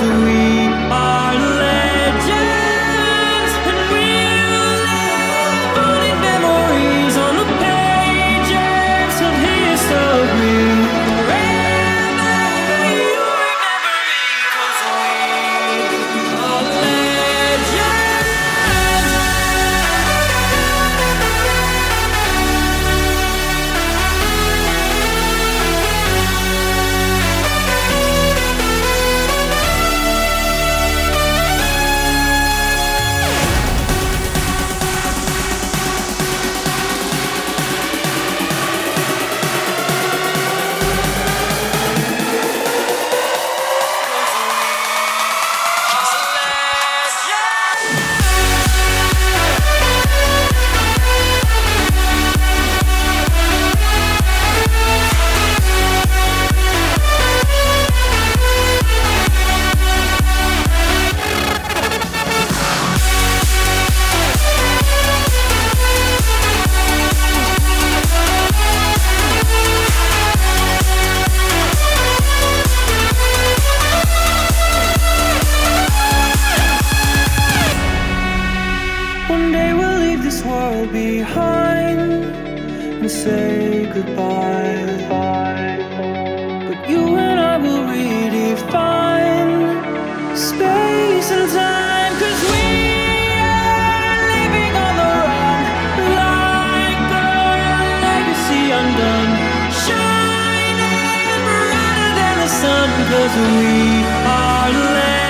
as we Cause we are legends.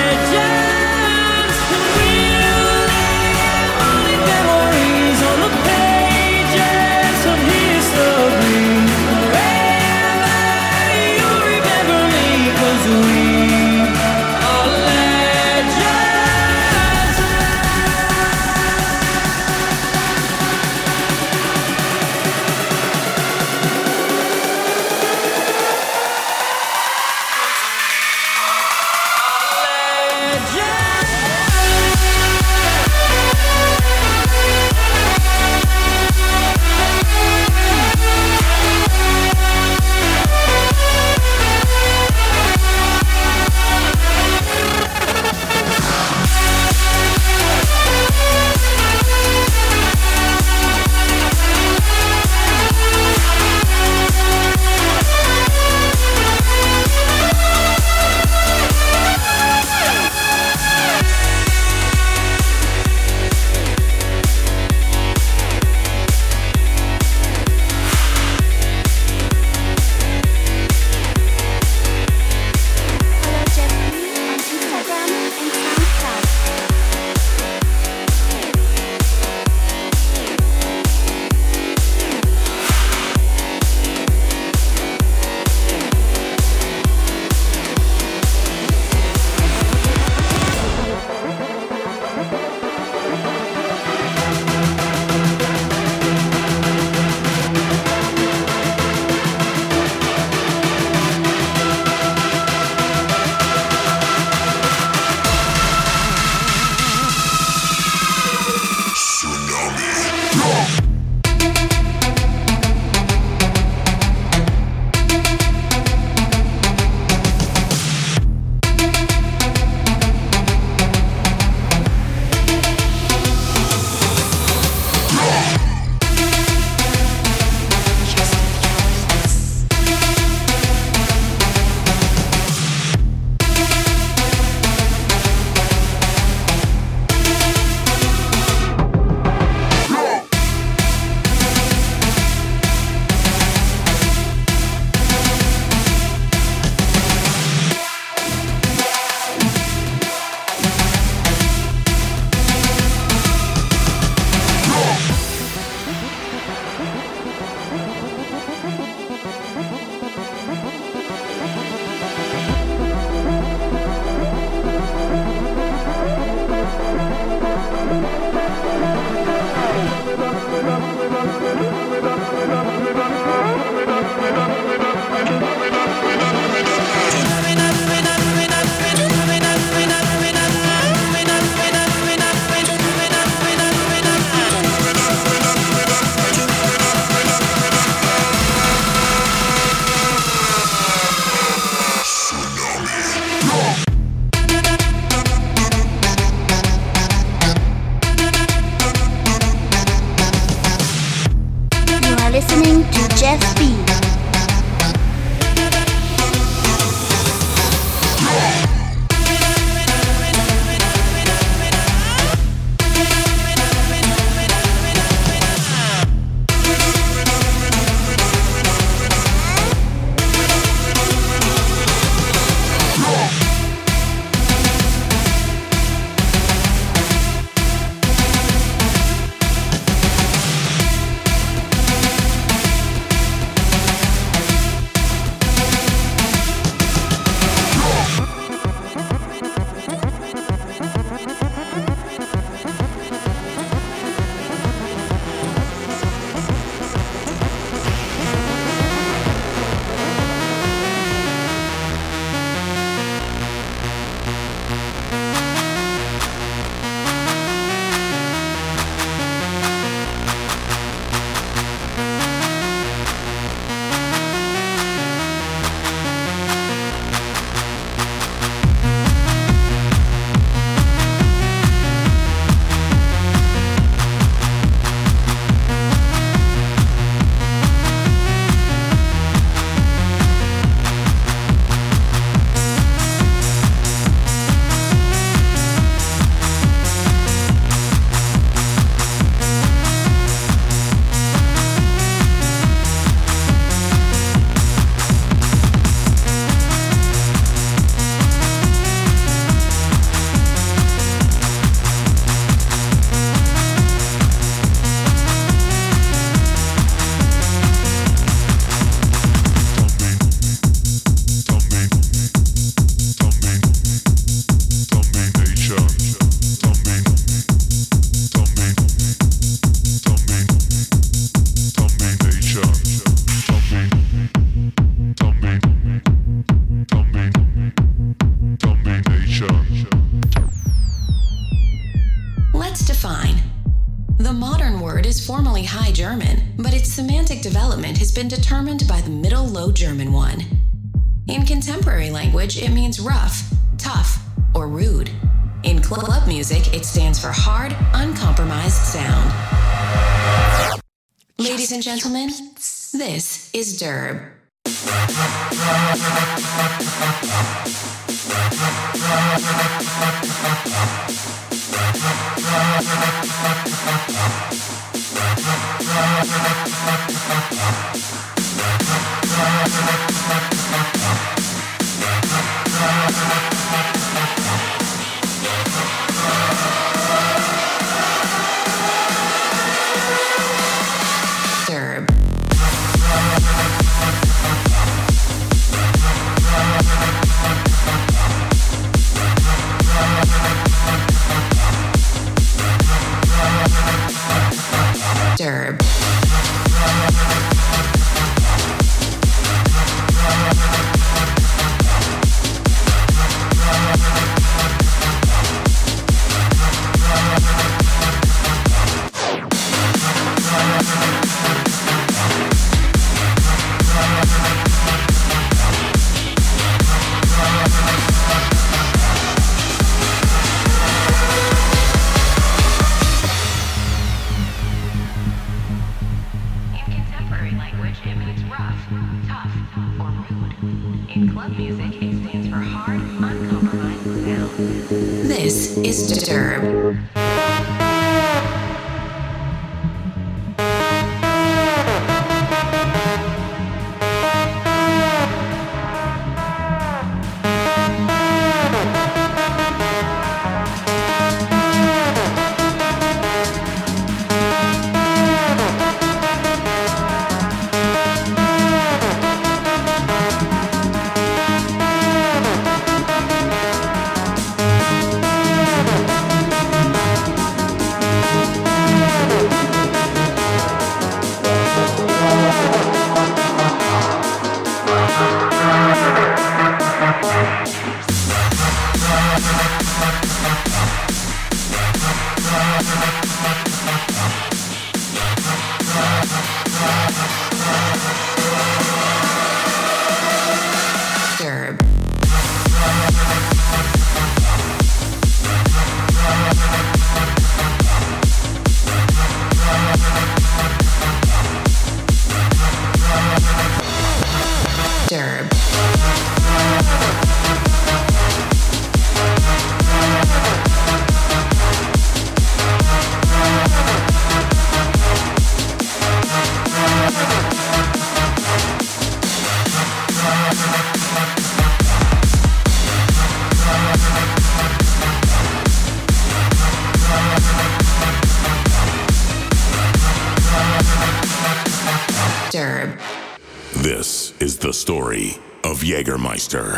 But its semantic development has been determined by the Middle Low German one. In contemporary language, it means rough, tough, or rude. In club music, it stands for hard, uncompromised sound. Ladies and gentlemen, this is Derb. Thank you. monster.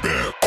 is.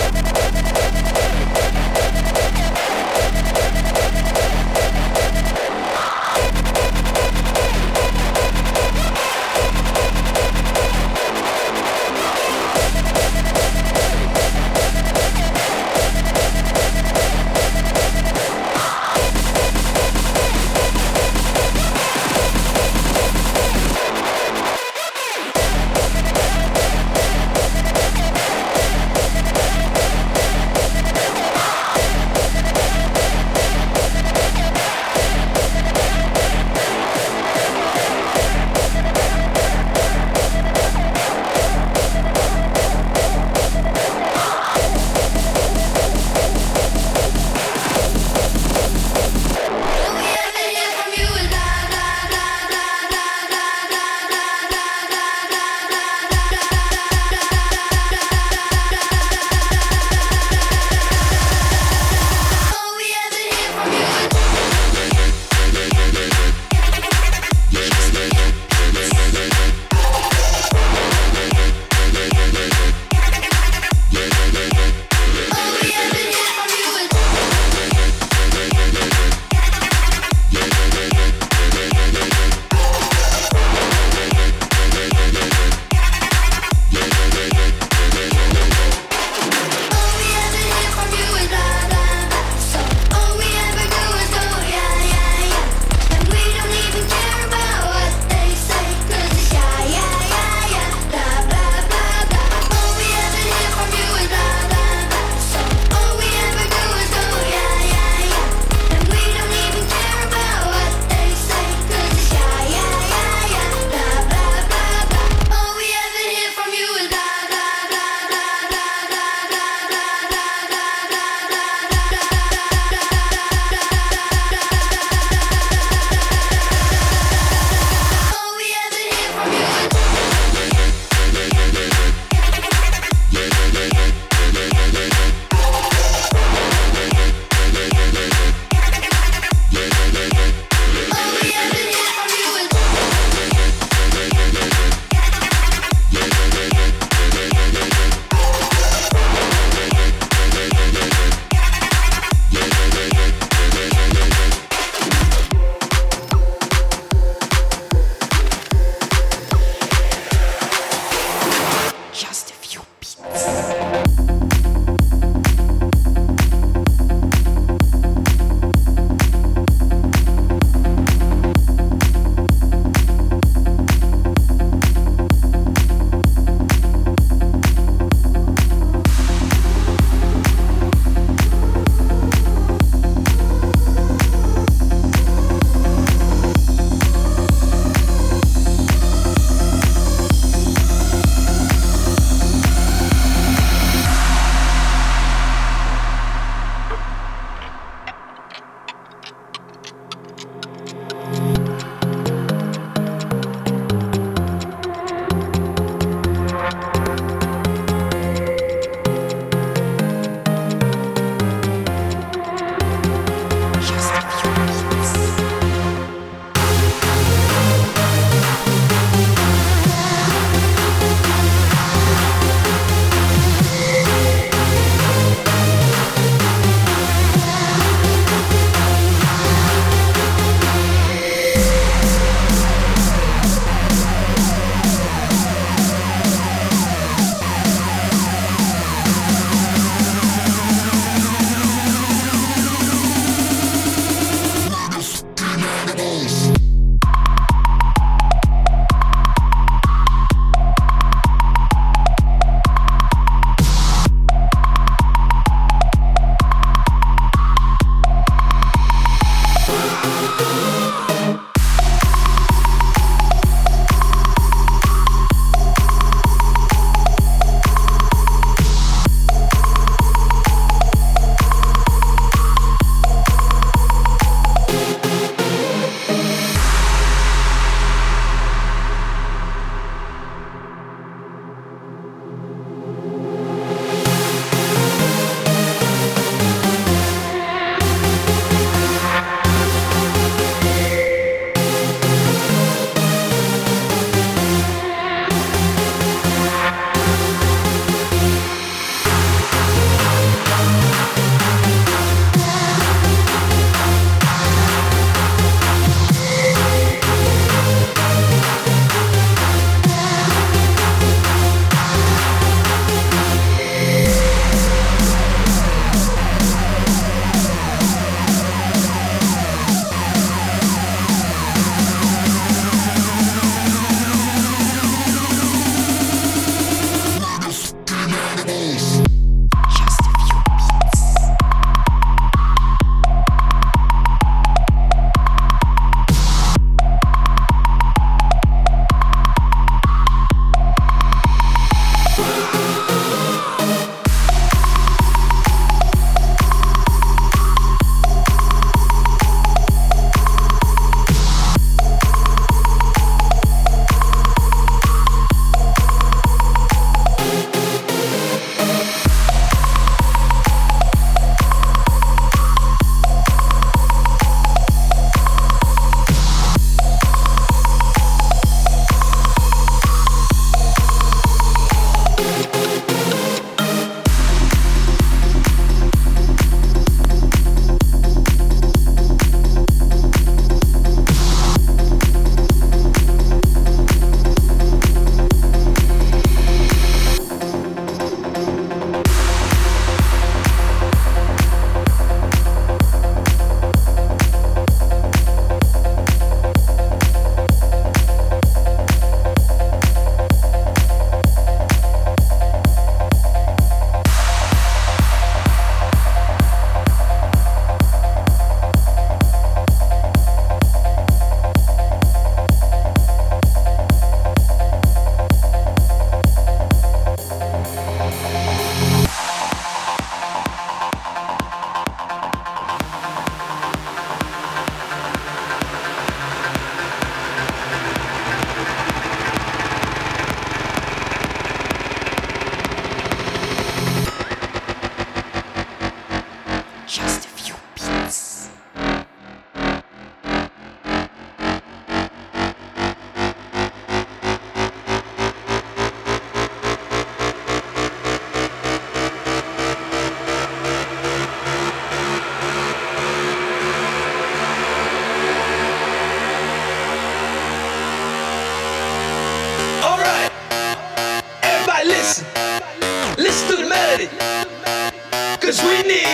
Cause we need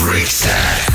Freak Set.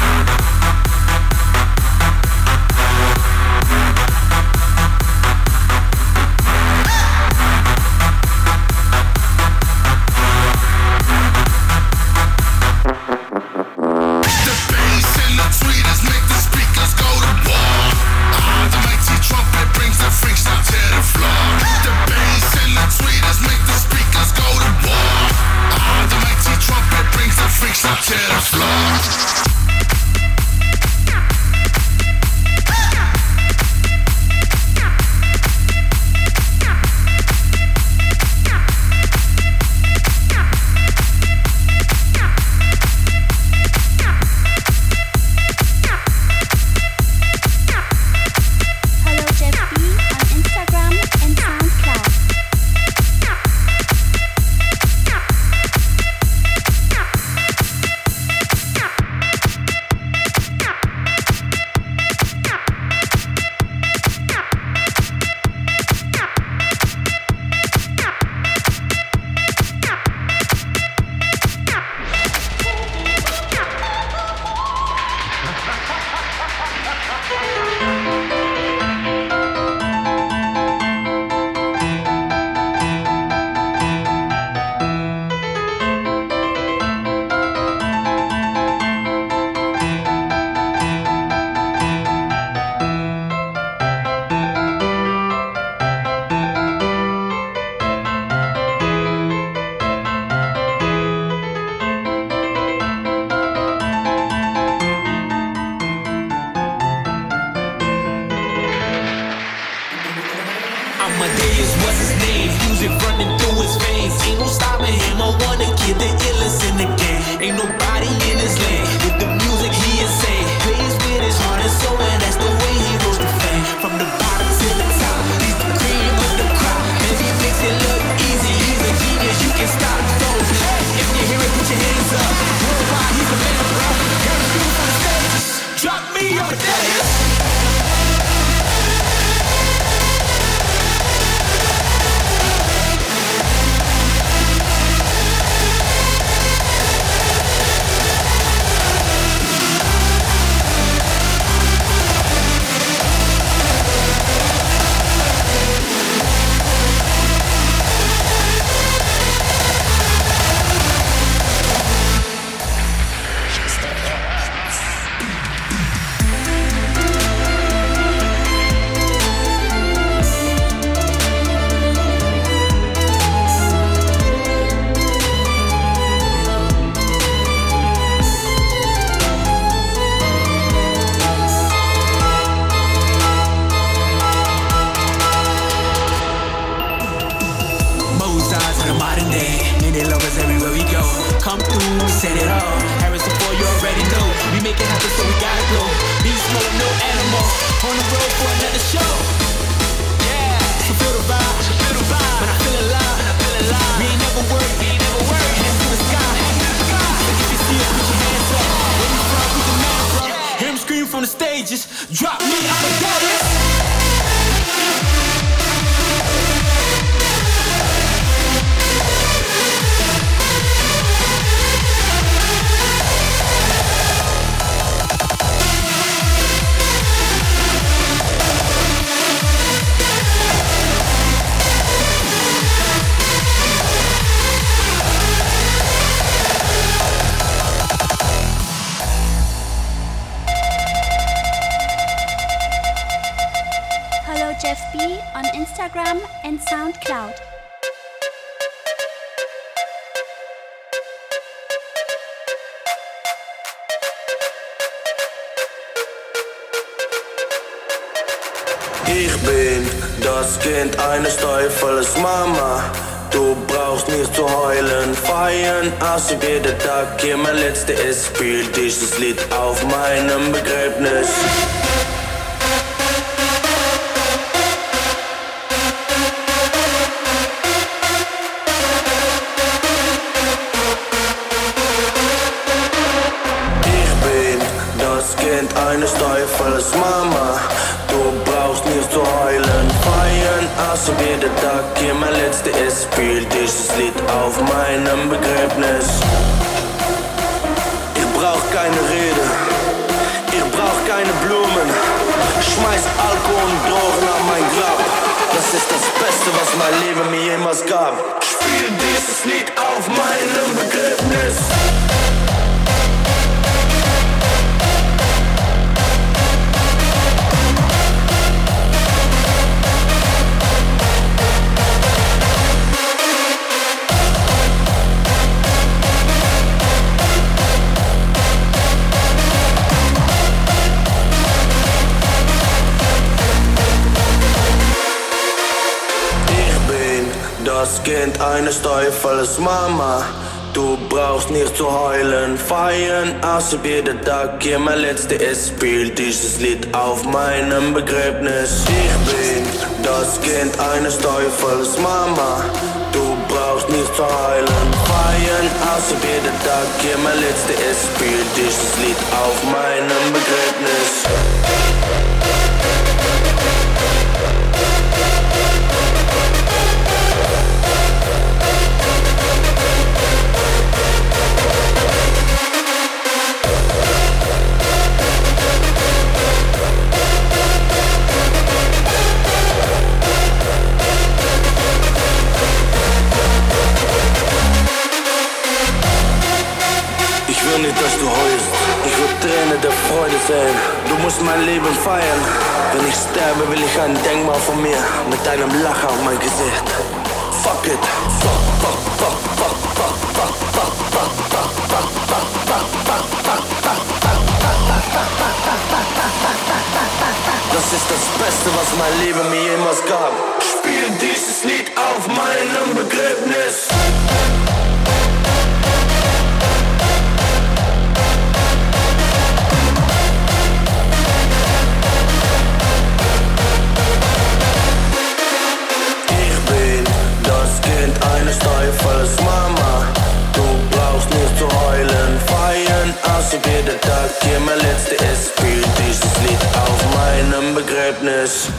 No stopping him. I wanna get the illest in the game. Ain't nobody als ob jeder Tag hier mein letzter ist. Spiel dieses Lied auf meinem Begräbnis. Jeder Tag hier mein letzter ist. Spiel dieses Lied auf meinem Begräbnis. Ich brauch keine Rede, ich brauch keine Blumen. Schmeiß Alkohol und Drogen an mein Grab. Das ist das Beste, was mein Leben mir jemals gab. Spiel dieses Lied auf meinem Begräbnis. Das Kind eines Teufels Mama. Du brauchst nicht zu heulen, feiern, ob jeder Tag hier mein letzter ist. Spiel dieses Lied auf meinem Begräbnis. Ich bin das Kind eines Teufels Mama. Du brauchst nicht zu heulen, feiern, ob jeder Tag hier mein letzter ist. Spiel dieses Lied auf meinem Begräbnis. Tränen der Freude sehen. Du musst mein Leben feiern. Wenn ich sterbe, will ich ein Denkmal von mir mit einem Lacher auf mein Gesicht. Fuck it. Das ist das Beste, was mein Leben mir jemals gab. Spiel dieses Lied auf meinem Begräbnis. Eines Teufels Mama. Du brauchst nicht zu heulen, feiern aus jeder Tag. Hier mein letzter spiel dieses Lied auf meinem Begräbnis.